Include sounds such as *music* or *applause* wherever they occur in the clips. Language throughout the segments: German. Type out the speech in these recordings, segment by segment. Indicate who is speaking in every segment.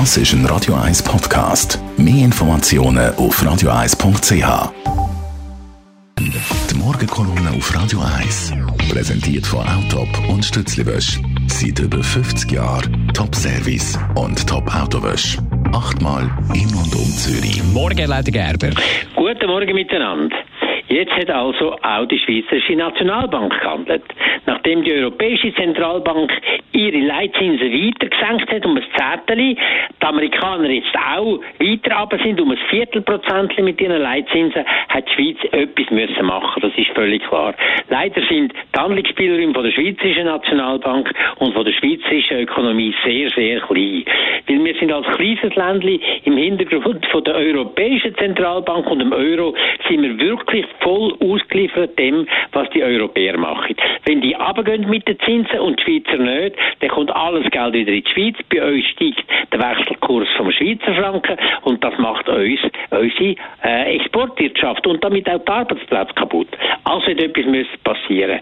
Speaker 1: Das ist ein Radio 1 Podcast. Mehr Informationen auf radio1.ch. Die Morgenkolumne auf Radio 1 präsentiert von Autop und Stützliwösch. Seit über 50 Jahren Top-Service und Top-Autowösch. Achtmal in und um Zürich.
Speaker 2: Morgen, Leute Gerber.
Speaker 3: Guten Morgen miteinander. Jetzt hat also auch die Schweizerische Nationalbank gehandelt. Nachdem die Europäische Zentralbank ihre Leitzinsen weiter gesenkt hat um ein Zettel, die Amerikaner jetzt auch weiter runter sind um ein Viertelprozent mit ihren Leitzinsen, hat die Schweiz etwas müssen machen. Das ist völlig klar. Leider sind die Handlungsspielräume der Schweizerischen Nationalbank und von der schweizerischen Ökonomie sehr, sehr klein. Weil wir sind als kleines Ländchen im Hintergrund von der Europäischen Zentralbank und dem Euro sind wir wirklich voll ausgeliefert dem, was die Europäer machen. Wenn die runtergehen mit den Zinsen und die Schweizer nicht, dann kommt alles Geld wieder in die Schweiz. Bei uns steigt der Wechselkurs vom Schweizer Franken und das macht uns unsere äh, Exportwirtschaft und damit auch die Arbeitsplätze kaputt. Also hätte etwas müssen passieren.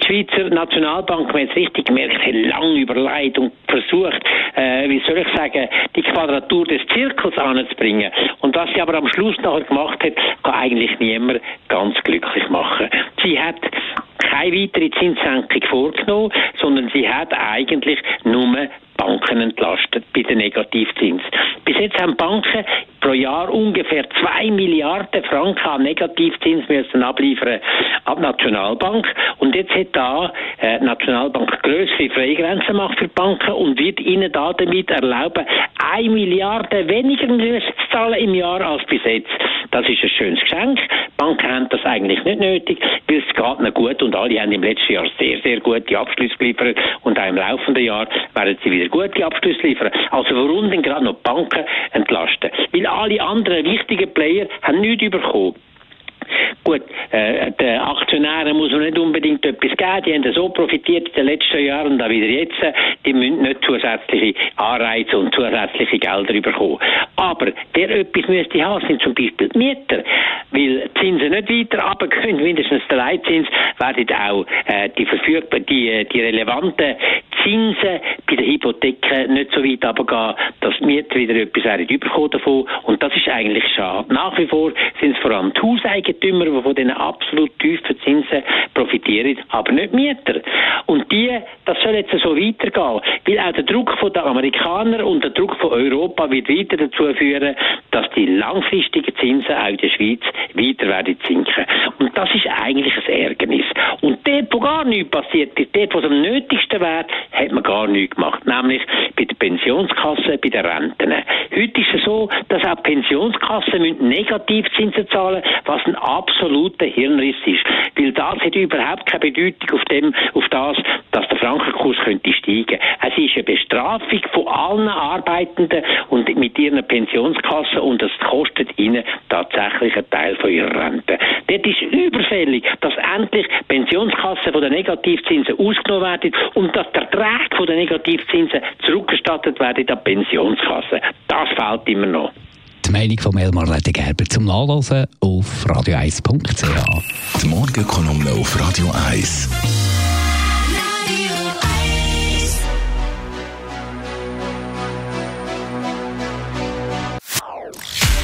Speaker 3: Die Schweizer Nationalbank, wenn es richtig gemerkt, hat lange überlegt und versucht, äh, wie soll ich sagen, die Quadratur des Zirkels anzubringen. Und was sie aber am Schluss nachher gemacht hat, kann eigentlich niemand ganz glücklich machen. Sie hat keine weitere Zinssenkung vorgenommen, sondern sie hat eigentlich nur Banken entlastet bei den Negativzins. Bis jetzt haben Banken pro Jahr ungefähr 2 Milliarden Franken an Negativzins müssen abliefern ab Nationalbank. Und jetzt hat da äh, Nationalbank größere Freigrenzen gemacht für Banken und wird ihnen da damit erlauben, 1 Milliarde weniger zu zahlen im Jahr als bis jetzt. Das ist ein schönes Geschenk. Banken haben das eigentlich nicht nötig, weil es geht ihnen gut und alle haben im letzten Jahr sehr, sehr gute Abschlüsse geliefert und auch im laufenden Jahr werden sie wieder gute Abschlüsse liefern. Also warum denn gerade noch Banken entlasten? Weil alle anderen wichtigen Player haben nichts bekommen. Gut, äh, den Aktionären muss man nicht unbedingt etwas geben. Die haben so profitiert in den letzten Jahren und auch wieder jetzt. Die müssen nicht zusätzliche Anreize und zusätzliche Gelder bekommen. Aber wer etwas müsste haben, sind zum Beispiel die Mieter. Weil die Zinsen nicht weiter runtergehen, *laughs* mindestens der Leitzins, werden auch äh, die verfügbar, die, die relevanten Zinsen bei den Hypotheken nicht so weit runtergehen, dass die Mieter wieder etwas davon davon. Und das ist eigentlich schade. Nach wie vor sind es vor allem die Hauseigentümer, die von diesen absolut tiefen Zinsen profitieren, aber nicht Mieter. Und die, das soll jetzt so weitergehen, weil auch der Druck von den Amerikanern und der Druck von Europa wird weiter dazu führen, dass die langfristigen Zinsen auch in der Schweiz weiter werden sinken. Und das ist eigentlich ein Ärgernis. Und dort, wo gar nichts passiert ist, dort, wo es am nötigsten wäre, hat man gar nichts gemacht. Nämlich bei der Pensionskasse, bei den Renten. Heute ist es so, dass auch Pensionskassen Negativzinsen zahlen was ein absoluter Hirnriss ist. Weil das hat überhaupt keine Bedeutung auf, dem, auf das, Frankenkurs könnte steigen. Es ist eine Bestrafung von allen Arbeitenden und mit ihren Pensionskassen und es kostet ihnen tatsächlich einen Teil von ihrer Rente. Dort ist überfällig, dass endlich Pensionskassen von den Negativzinsen ausgenommen werden und dass der Erträge von den Negativzinsen zurückgestattet werden an Pensionskassen. Das fehlt immer noch.
Speaker 2: Die Meinung von Elmar Gerber zum Nachlesen auf radio1.ch.
Speaker 1: Die Morgenkolumne auf Radio 1.